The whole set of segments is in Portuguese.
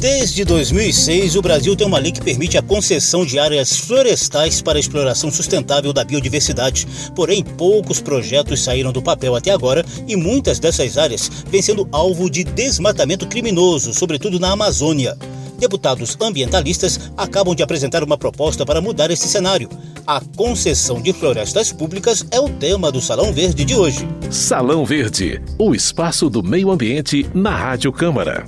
Desde 2006, o Brasil tem uma lei que permite a concessão de áreas florestais para a exploração sustentável da biodiversidade. Porém, poucos projetos saíram do papel até agora e muitas dessas áreas vêm sendo alvo de desmatamento criminoso, sobretudo na Amazônia. Deputados ambientalistas acabam de apresentar uma proposta para mudar esse cenário. A concessão de florestas públicas é o tema do Salão Verde de hoje. Salão Verde, o espaço do meio ambiente na Rádio Câmara.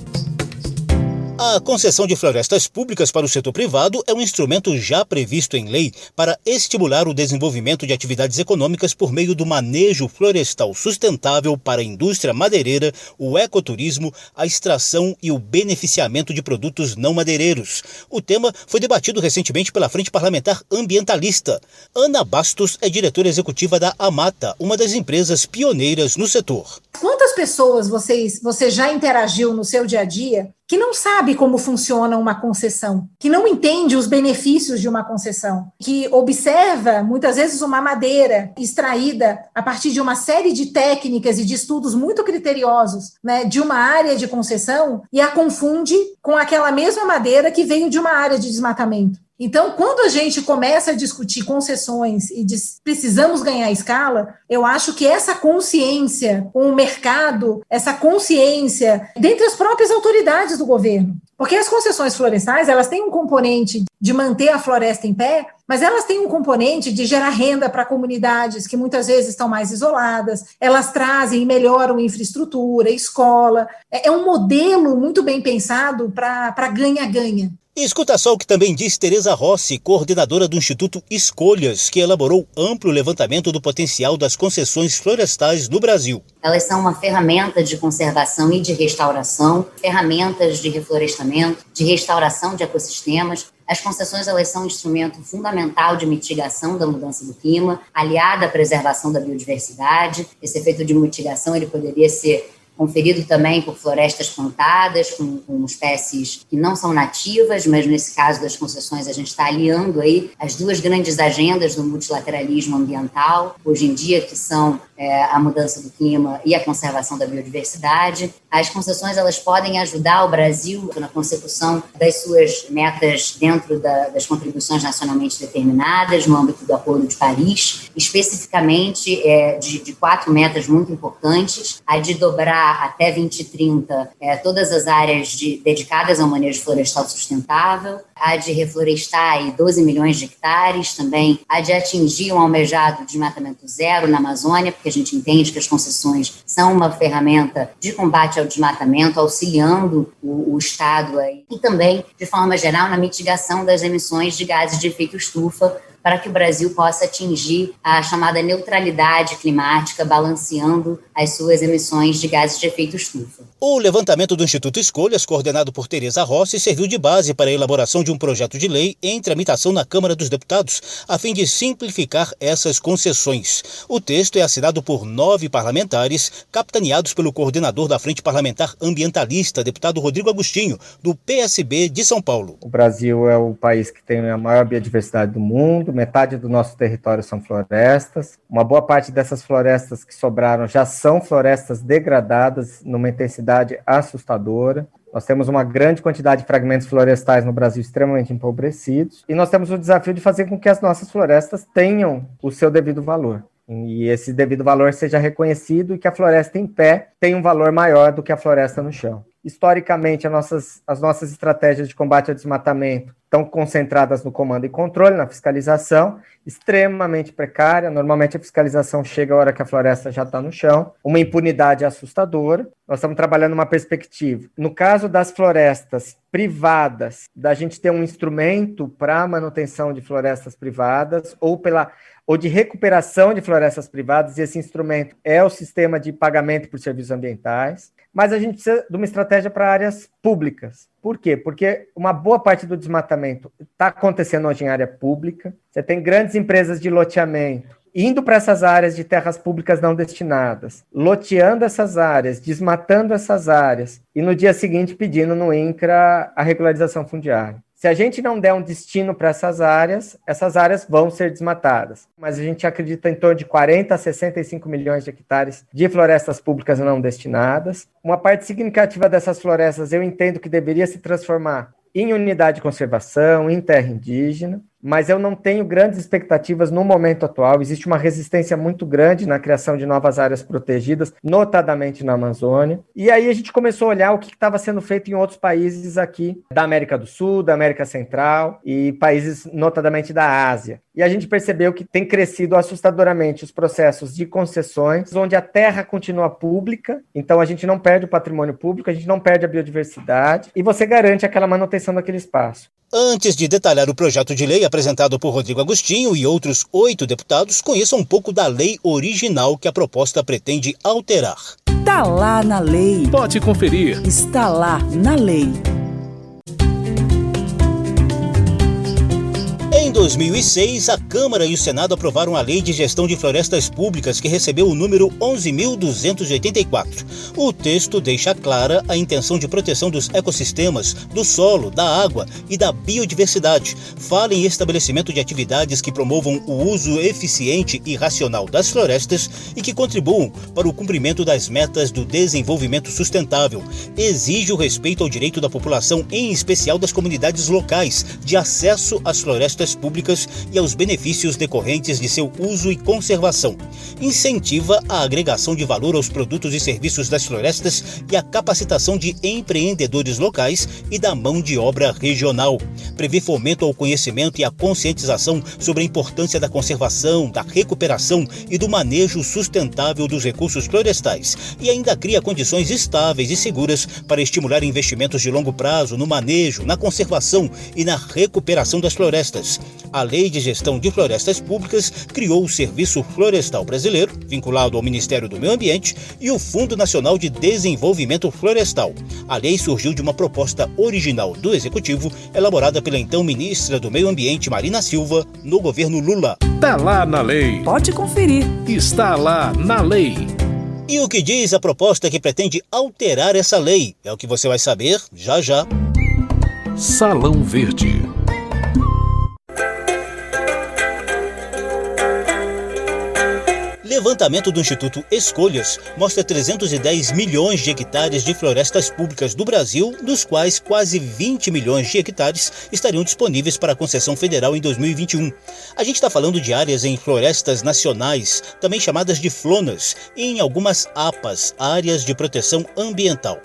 A concessão de florestas públicas para o setor privado é um instrumento já previsto em lei para estimular o desenvolvimento de atividades econômicas por meio do manejo florestal sustentável para a indústria madeireira, o ecoturismo, a extração e o beneficiamento de produtos não madeireiros. O tema foi debatido recentemente pela Frente Parlamentar Ambientalista. Ana Bastos é diretora executiva da Amata, uma das empresas pioneiras no setor. Quantas pessoas vocês, você já interagiu no seu dia a dia que não sabe como funciona uma concessão, que não entende os benefícios de uma concessão, que observa muitas vezes uma madeira extraída a partir de uma série de técnicas e de estudos muito criteriosos, né, de uma área de concessão e a confunde com aquela mesma madeira que veio de uma área de desmatamento. Então, quando a gente começa a discutir concessões e diz, precisamos ganhar escala, eu acho que essa consciência com o mercado, essa consciência dentre as próprias autoridades do governo, porque as concessões florestais, elas têm um componente de manter a floresta em pé, mas elas têm um componente de gerar renda para comunidades que muitas vezes estão mais isoladas, elas trazem e melhoram infraestrutura, escola. É, é um modelo muito bem pensado para ganha-ganha. Escuta só o que também diz Tereza Rossi, coordenadora do Instituto Escolhas, que elaborou amplo levantamento do potencial das concessões florestais no Brasil. Elas são uma ferramenta de conservação e de restauração, ferramentas de reflorestamento, de restauração de ecossistemas. As concessões elas são um instrumento fundamental de mitigação da mudança do clima, aliada à preservação da biodiversidade. Esse efeito de mitigação ele poderia ser conferido também por florestas plantadas, com, com, espécies que não são nativas, mas nesse caso das concessões a gente está aliando aí as duas grandes agendas do multilateralismo ambiental, hoje em dia, que são é, a mudança do clima e a conservação da biodiversidade. As concessões elas podem ajudar o Brasil na consecução das suas metas dentro da, das contribuições nacionalmente determinadas no âmbito do Acordo de Paris, especificamente é, de, de quatro metas muito importantes, a de dobrar até 2030 é, todas as áreas de, dedicadas ao manejo florestal sustentável, a de reflorestar aí 12 milhões de hectares, também a de atingir um almejado desmatamento zero na Amazônia, porque a gente entende que as concessões são uma ferramenta de combate ao desmatamento, auxiliando o, o Estado aí, e também, de forma geral, na mitigação das emissões de gases de efeito estufa para que o Brasil possa atingir a chamada neutralidade climática, balanceando as suas emissões de gases de efeito estufa. O levantamento do Instituto Escolhas, coordenado por Tereza Rossi, serviu de base para a elaboração de um projeto de lei em tramitação na Câmara dos Deputados, a fim de simplificar essas concessões. O texto é assinado por nove parlamentares, capitaneados pelo coordenador da Frente Parlamentar Ambientalista, deputado Rodrigo Agostinho, do PSB de São Paulo. O Brasil é o país que tem a maior biodiversidade do mundo, metade do nosso território são florestas. Uma boa parte dessas florestas que sobraram já são florestas degradadas numa intensidade assustadora. Nós temos uma grande quantidade de fragmentos florestais no Brasil extremamente empobrecidos, e nós temos o desafio de fazer com que as nossas florestas tenham o seu devido valor. E esse devido valor seja reconhecido e que a floresta em pé tenha um valor maior do que a floresta no chão. Historicamente, as nossas, as nossas estratégias de combate ao desmatamento estão concentradas no comando e controle, na fiscalização, extremamente precária. Normalmente a fiscalização chega a hora que a floresta já está no chão, uma impunidade assustadora. Nós estamos trabalhando uma perspectiva. No caso das florestas privadas, da gente ter um instrumento para manutenção de florestas privadas ou pela ou de recuperação de florestas privadas, e esse instrumento é o sistema de pagamento por serviços ambientais mas a gente precisa de uma estratégia para áreas públicas. Por quê? Porque uma boa parte do desmatamento está acontecendo hoje em área pública. Você tem grandes empresas de loteamento indo para essas áreas de terras públicas não destinadas, loteando essas áreas, desmatando essas áreas, e no dia seguinte pedindo no INCRA a regularização fundiária. Se a gente não der um destino para essas áreas, essas áreas vão ser desmatadas. Mas a gente acredita em torno de 40 a 65 milhões de hectares de florestas públicas não destinadas. Uma parte significativa dessas florestas eu entendo que deveria se transformar em unidade de conservação, em terra indígena mas eu não tenho grandes expectativas no momento atual. Existe uma resistência muito grande na criação de novas áreas protegidas, notadamente na Amazônia. E aí a gente começou a olhar o que estava sendo feito em outros países aqui da América do Sul, da América Central e países notadamente da Ásia. E a gente percebeu que tem crescido assustadoramente os processos de concessões, onde a terra continua pública, então a gente não perde o patrimônio público, a gente não perde a biodiversidade e você garante aquela manutenção daquele espaço. Antes de detalhar o projeto de lei apresentado por Rodrigo Agostinho e outros oito deputados, conheça um pouco da lei original que a proposta pretende alterar. Está lá na lei. Pode conferir. Está lá na lei. Em 2006, a Câmara e o Senado aprovaram a Lei de Gestão de Florestas Públicas, que recebeu o número 11.284. O texto deixa clara a intenção de proteção dos ecossistemas, do solo, da água e da biodiversidade. Fala em estabelecimento de atividades que promovam o uso eficiente e racional das florestas e que contribuam para o cumprimento das metas do desenvolvimento sustentável. Exige o respeito ao direito da população, em especial das comunidades locais, de acesso às florestas públicas e aos benefícios decorrentes de seu uso e conservação. Incentiva a agregação de valor aos produtos e serviços das florestas e a capacitação de empreendedores locais e da mão de obra regional. Prevê fomento ao conhecimento e à conscientização sobre a importância da conservação, da recuperação e do manejo sustentável dos recursos florestais e ainda cria condições estáveis e seguras para estimular investimentos de longo prazo no manejo, na conservação e na recuperação das florestas. A Lei de Gestão de Florestas Públicas criou o Serviço Florestal Brasileiro, vinculado ao Ministério do Meio Ambiente, e o Fundo Nacional de Desenvolvimento Florestal. A lei surgiu de uma proposta original do Executivo, elaborada pela então ministra do Meio Ambiente, Marina Silva, no governo Lula. Está lá na lei. Pode conferir. Está lá na lei. E o que diz a proposta que pretende alterar essa lei? É o que você vai saber já já. Salão Verde. Levantamento do Instituto Escolhas mostra 310 milhões de hectares de florestas públicas do Brasil, dos quais quase 20 milhões de hectares estariam disponíveis para concessão federal em 2021. A gente está falando de áreas em florestas nacionais, também chamadas de flonas, e em algumas APAs, áreas de proteção ambiental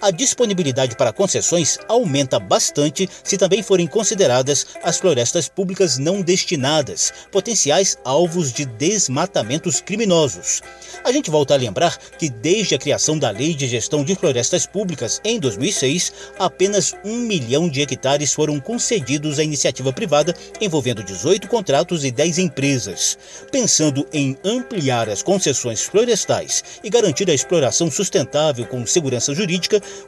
a disponibilidade para concessões aumenta bastante se também forem consideradas as florestas públicas não destinadas, potenciais alvos de desmatamentos criminosos. A gente volta a lembrar que desde a criação da Lei de Gestão de Florestas Públicas em 2006, apenas um milhão de hectares foram concedidos à iniciativa privada, envolvendo 18 contratos e 10 empresas. Pensando em ampliar as concessões florestais e garantir a exploração sustentável com segurança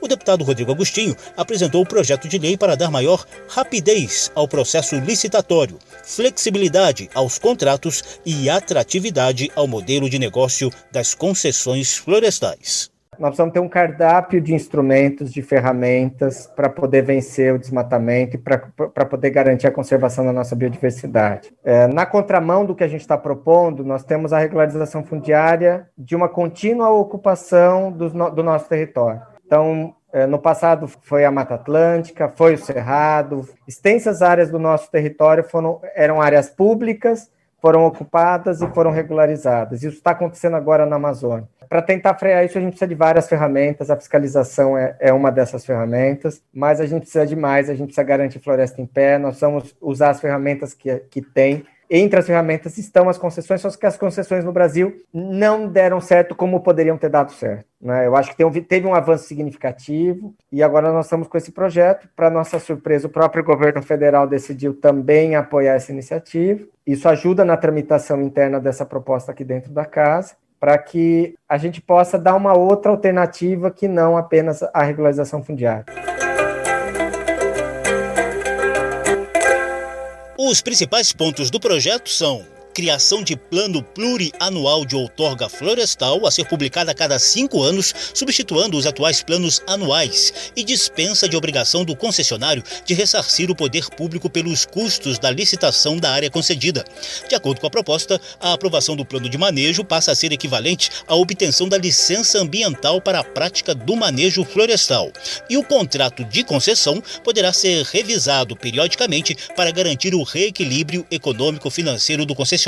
o deputado Rodrigo Agostinho apresentou o projeto de lei para dar maior rapidez ao processo licitatório, flexibilidade aos contratos e atratividade ao modelo de negócio das concessões florestais. Nós precisamos ter um cardápio de instrumentos, de ferramentas para poder vencer o desmatamento e para poder garantir a conservação da nossa biodiversidade. É, na contramão do que a gente está propondo, nós temos a regularização fundiária de uma contínua ocupação do, do nosso território. Então, é, no passado foi a Mata Atlântica, foi o Cerrado, extensas áreas do nosso território foram, eram áreas públicas, foram ocupadas e foram regularizadas. Isso está acontecendo agora na Amazônia. Para tentar frear isso, a gente precisa de várias ferramentas, a fiscalização é, é uma dessas ferramentas, mas a gente precisa de mais, a gente precisa garantir floresta em pé, nós vamos usar as ferramentas que, que tem entre as ferramentas estão as concessões, só que as concessões no Brasil não deram certo como poderiam ter dado certo. Né? Eu acho que teve um avanço significativo e agora nós estamos com esse projeto. Para nossa surpresa, o próprio governo federal decidiu também apoiar essa iniciativa. Isso ajuda na tramitação interna dessa proposta aqui dentro da casa para que a gente possa dar uma outra alternativa que não apenas a regularização fundiária. Os principais pontos do projeto são criação de plano plurianual de outorga florestal a ser publicada a cada cinco anos, substituindo os atuais planos anuais, e dispensa de obrigação do concessionário de ressarcir o poder público pelos custos da licitação da área concedida. De acordo com a proposta, a aprovação do plano de manejo passa a ser equivalente à obtenção da licença ambiental para a prática do manejo florestal. E o contrato de concessão poderá ser revisado periodicamente para garantir o reequilíbrio econômico-financeiro do concessionário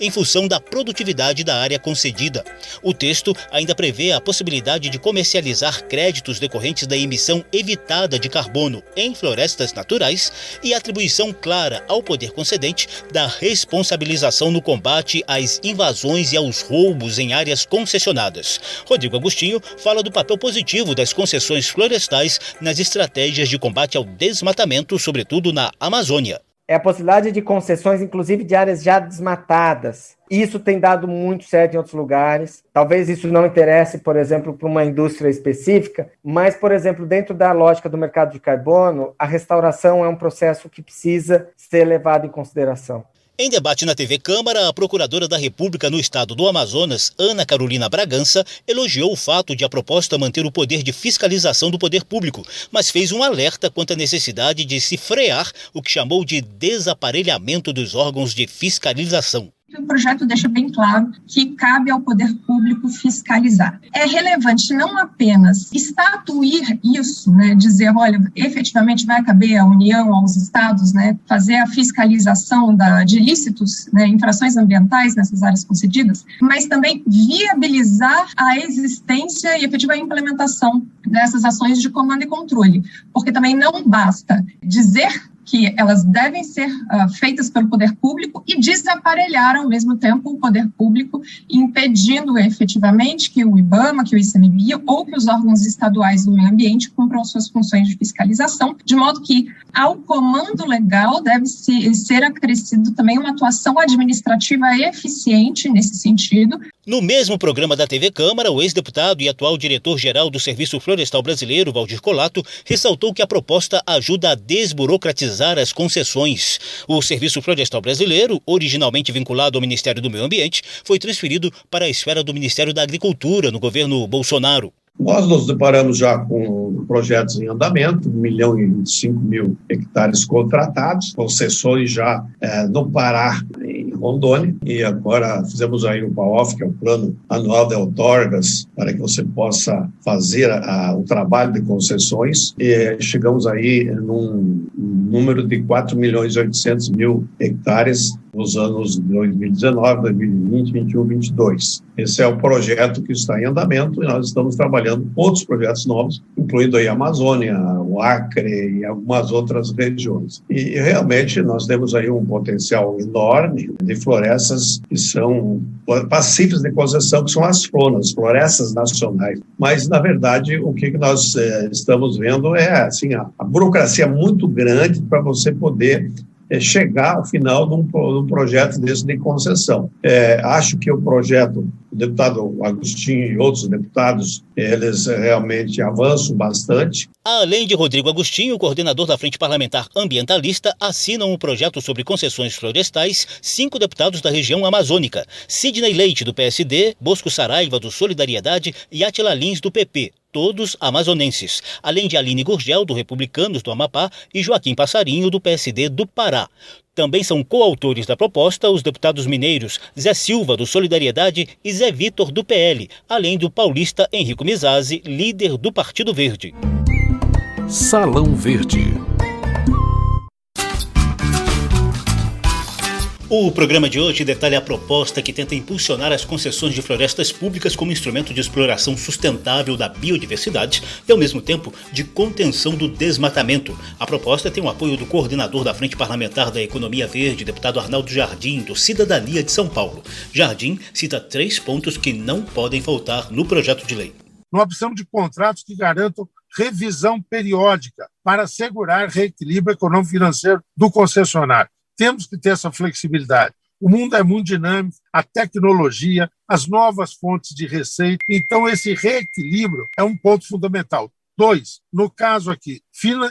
em função da produtividade da área concedida. O texto ainda prevê a possibilidade de comercializar créditos decorrentes da emissão evitada de carbono em florestas naturais e atribuição clara ao poder concedente da responsabilização no combate às invasões e aos roubos em áreas concessionadas. Rodrigo Agostinho fala do papel positivo das concessões florestais nas estratégias de combate ao desmatamento, sobretudo na Amazônia é a possibilidade de concessões, inclusive de áreas já desmatadas. Isso tem dado muito certo em outros lugares. Talvez isso não interesse, por exemplo, para uma indústria específica, mas, por exemplo, dentro da lógica do mercado de carbono, a restauração é um processo que precisa ser levado em consideração. Em debate na TV Câmara, a Procuradora da República no estado do Amazonas, Ana Carolina Bragança, elogiou o fato de a proposta manter o poder de fiscalização do poder público, mas fez um alerta quanto à necessidade de se frear o que chamou de desaparelhamento dos órgãos de fiscalização o projeto deixa bem claro que cabe ao poder público fiscalizar. É relevante não apenas estatuir isso, né, dizer, olha, efetivamente vai caber à União, aos estados, né, fazer a fiscalização da, de ilícitos, né, infrações ambientais nessas áreas concedidas, mas também viabilizar a existência e efetiva implementação dessas ações de comando e controle, porque também não basta dizer que elas devem ser uh, feitas pelo poder público e desaparelhar ao mesmo tempo o poder público, impedindo efetivamente que o IBAMA, que o ICMBio ou que os órgãos estaduais do meio ambiente cumpram suas funções de fiscalização, de modo que ao comando legal deve -se ser acrescido também uma atuação administrativa eficiente nesse sentido. No mesmo programa da TV Câmara, o ex-deputado e atual diretor-geral do Serviço Florestal Brasileiro, Valdir Colato, ressaltou que a proposta ajuda a desburocratizar as concessões. O Serviço Florestal Brasileiro, originalmente vinculado ao Ministério do Meio Ambiente, foi transferido para a esfera do Ministério da Agricultura no governo Bolsonaro. Nós nos deparamos já com projetos em andamento, 1 milhão e 25 mil hectares contratados, concessões já é, no Pará, Rondônia, e agora fizemos aí o PAOF, que é o Plano Anual de Outorgas, para que você possa fazer a, o trabalho de concessões, e chegamos aí num número de 4 milhões e 800 mil hectares nos anos 2019, 2020, 2021, 2022. Esse é o projeto que está em andamento e nós estamos trabalhando outros projetos novos, incluindo a Amazônia, o Acre e algumas outras regiões. E realmente nós temos aí um potencial enorme de florestas que são passíveis de concessão, que são as flonas, florestas nacionais. Mas, na verdade, o que nós é, estamos vendo é assim, a, a burocracia muito grande para você poder é, chegar ao final de um, de um, projeto desse de concessão. É, acho que o projeto, o deputado Agostinho e outros deputados, eles realmente avançam bastante. Além de Rodrigo Agostinho, coordenador da Frente Parlamentar Ambientalista, assinam um projeto sobre concessões florestais cinco deputados da região amazônica: Sidney Leite, do PSD, Bosco Saraiva, do Solidariedade e Atila Lins, do PP todos amazonenses, além de Aline Gurgel, do Republicanos do Amapá, e Joaquim Passarinho, do PSD do Pará. Também são coautores da proposta os deputados mineiros Zé Silva, do Solidariedade, e Zé Vitor, do PL, além do paulista Henrico Mizazzi, líder do Partido Verde. Salão Verde. O programa de hoje detalha a proposta que tenta impulsionar as concessões de florestas públicas como instrumento de exploração sustentável da biodiversidade e, ao mesmo tempo, de contenção do desmatamento. A proposta tem o apoio do coordenador da Frente Parlamentar da Economia Verde, deputado Arnaldo Jardim, do Cidadania de São Paulo. Jardim cita três pontos que não podem faltar no projeto de lei. Nós precisamos de contratos que garantam revisão periódica para assegurar reequilíbrio econômico-financeiro do concessionário temos que ter essa flexibilidade. O mundo é muito dinâmico, a tecnologia, as novas fontes de receita. Então, esse reequilíbrio é um ponto fundamental. Dois, no caso aqui,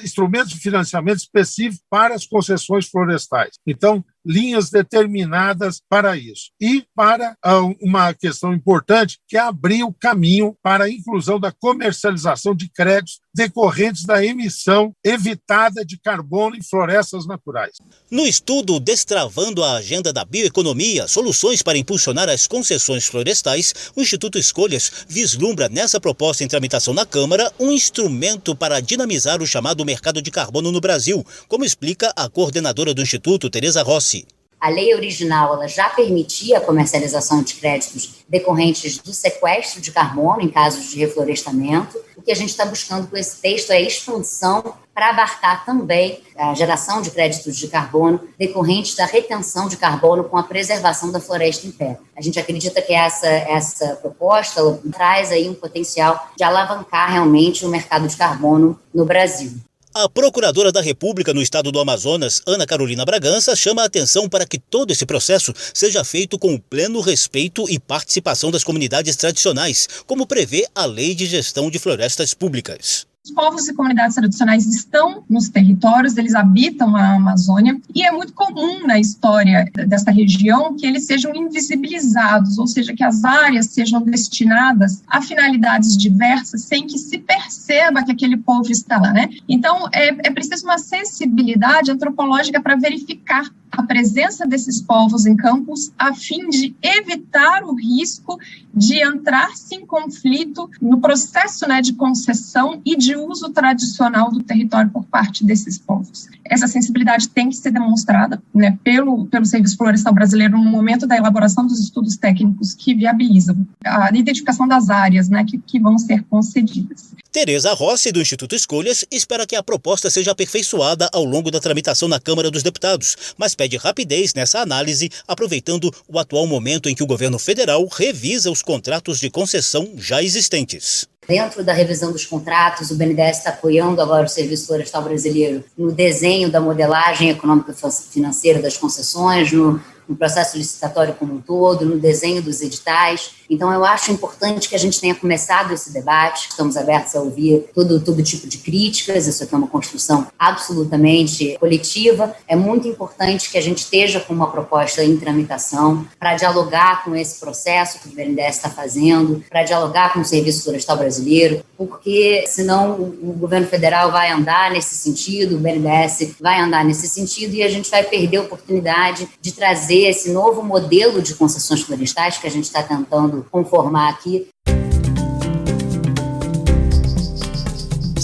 instrumentos de financiamento específicos para as concessões florestais. Então, linhas determinadas para isso. E para uh, uma questão importante, que é abrir o caminho para a inclusão da comercialização de créditos decorrentes da emissão evitada de carbono em florestas naturais. No estudo Destravando a Agenda da Bioeconomia, Soluções para Impulsionar as Concessões Florestais, o Instituto Escolhas vislumbra nessa proposta em tramitação na Câmara um instrumento para dinamizar o chamado mercado de carbono no Brasil, como explica a coordenadora do Instituto, Tereza Rossi. A lei original ela já permitia a comercialização de créditos decorrentes do sequestro de carbono em casos de reflorestamento. O que a gente está buscando com esse texto é a expansão para abarcar também a geração de créditos de carbono decorrentes da retenção de carbono com a preservação da floresta em pé. A gente acredita que essa, essa proposta traz aí um potencial de alavancar realmente o mercado de carbono no Brasil. A Procuradora da República no estado do Amazonas, Ana Carolina Bragança, chama a atenção para que todo esse processo seja feito com pleno respeito e participação das comunidades tradicionais, como prevê a Lei de Gestão de Florestas Públicas. Os povos e comunidades tradicionais estão nos territórios, eles habitam a Amazônia, e é muito comum na história desta região que eles sejam invisibilizados, ou seja, que as áreas sejam destinadas a finalidades diversas sem que se perceba que aquele povo está lá, né? Então, é, é preciso uma sensibilidade antropológica para verificar a presença desses povos em campos a fim de evitar o risco de entrar-se em conflito no processo né, de concessão e de uso tradicional do território por parte desses povos. Essa sensibilidade tem que ser demonstrada né, pelo, pelo Serviço Florestal Brasileiro no momento da elaboração dos estudos técnicos que viabilizam a identificação das áreas né, que, que vão ser concedidas. Tereza Rossi, do Instituto Escolhas, espera que a proposta seja aperfeiçoada ao longo da tramitação na Câmara dos Deputados, mas pede rapidez nessa análise, aproveitando o atual momento em que o governo federal revisa os contratos de concessão já existentes. Dentro da revisão dos contratos, o BNDES está apoiando agora o Serviço Florestal Brasileiro no desenho da modelagem econômica financeira das concessões, no no processo licitatório como um todo, no desenho dos editais. Então, eu acho importante que a gente tenha começado esse debate. Estamos abertos a ouvir todo, todo tipo de críticas. Isso aqui é uma construção absolutamente coletiva. É muito importante que a gente esteja com uma proposta em tramitação para dialogar com esse processo que o BNDES está fazendo, para dialogar com o Serviço Florestal Brasileiro, porque senão o governo federal vai andar nesse sentido, o BNDES vai andar nesse sentido e a gente vai perder a oportunidade de trazer esse novo modelo de concessões florestais que a gente está tentando conformar aqui.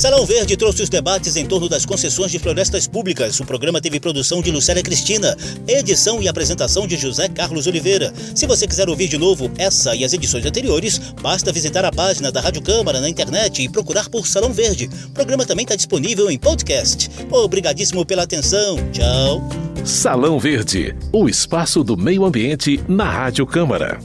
Salão Verde trouxe os debates em torno das concessões de florestas públicas. O programa teve produção de Lucélia Cristina, edição e apresentação de José Carlos Oliveira. Se você quiser ouvir de novo essa e as edições anteriores, basta visitar a página da Rádio Câmara na internet e procurar por Salão Verde. O programa também está disponível em podcast. Obrigadíssimo pela atenção. Tchau. Salão Verde, o espaço do meio ambiente na Rádio Câmara.